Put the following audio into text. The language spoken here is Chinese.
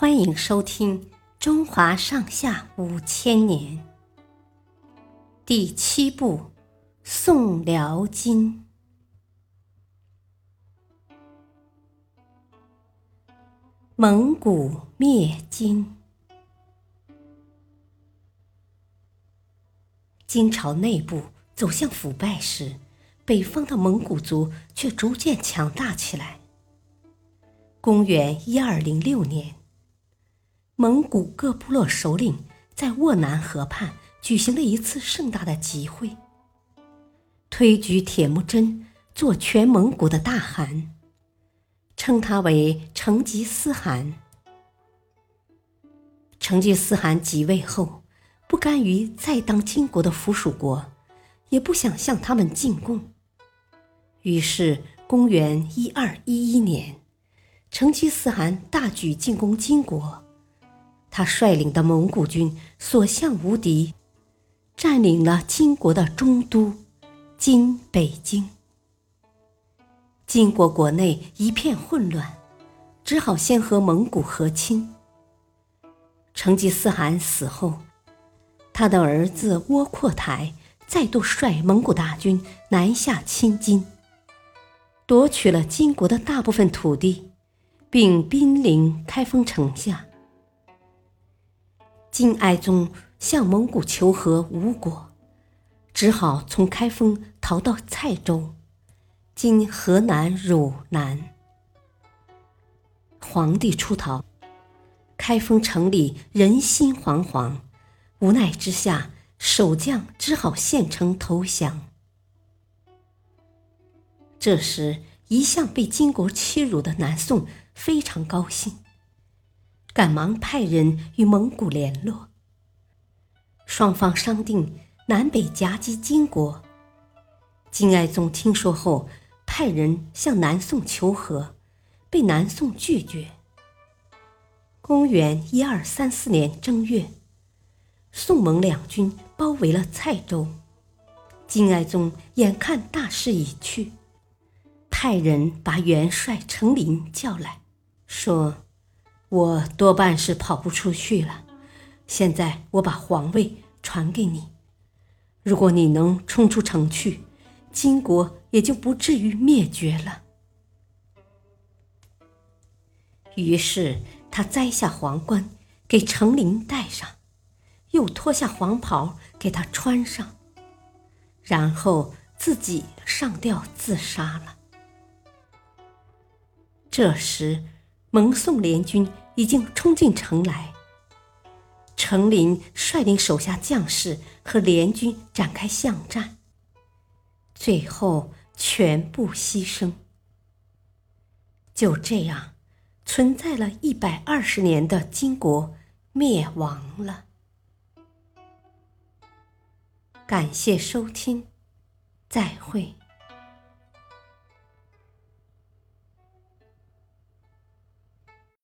欢迎收听《中华上下五千年》第七部《宋辽金》。蒙古灭金。金朝内部走向腐败时，北方的蒙古族却逐渐强大起来。公元一二零六年。蒙古各部落首领在沃南河畔举行了一次盛大的集会，推举铁木真做全蒙古的大汗，称他为成吉思汗。成吉思汗即位后，不甘于再当金国的附属国，也不想向他们进贡，于是公元一二一一年，成吉思汗大举进攻金国。他率领的蒙古军所向无敌，占领了金国的中都（今北京）。金国国内一片混乱，只好先和蒙古和亲。成吉思汗死后，他的儿子窝阔台再度率蒙古大军南下侵金，夺取了金国的大部分土地，并兵临开封城下。金哀宗向蒙古求和无果，只好从开封逃到蔡州（今河南汝南）。皇帝出逃，开封城里人心惶惶，无奈之下，守将只好献城投降。这时，一向被金国欺辱的南宋非常高兴。赶忙派人与蒙古联络，双方商定南北夹击金国。金哀宗听说后，派人向南宋求和，被南宋拒绝。公元一二三四年正月，宋蒙两军包围了蔡州，金哀宗眼看大势已去，派人把元帅程琳叫来说。我多半是跑不出去了。现在我把皇位传给你，如果你能冲出城去，金国也就不至于灭绝了。于是他摘下皇冠给程琳戴上，又脱下黄袍给他穿上，然后自己上吊自杀了。这时。蒙宋联军已经冲进城来，程琳率领手下将士和联军展开巷战，最后全部牺牲。就这样，存在了一百二十年的金国灭亡了。感谢收听，再会。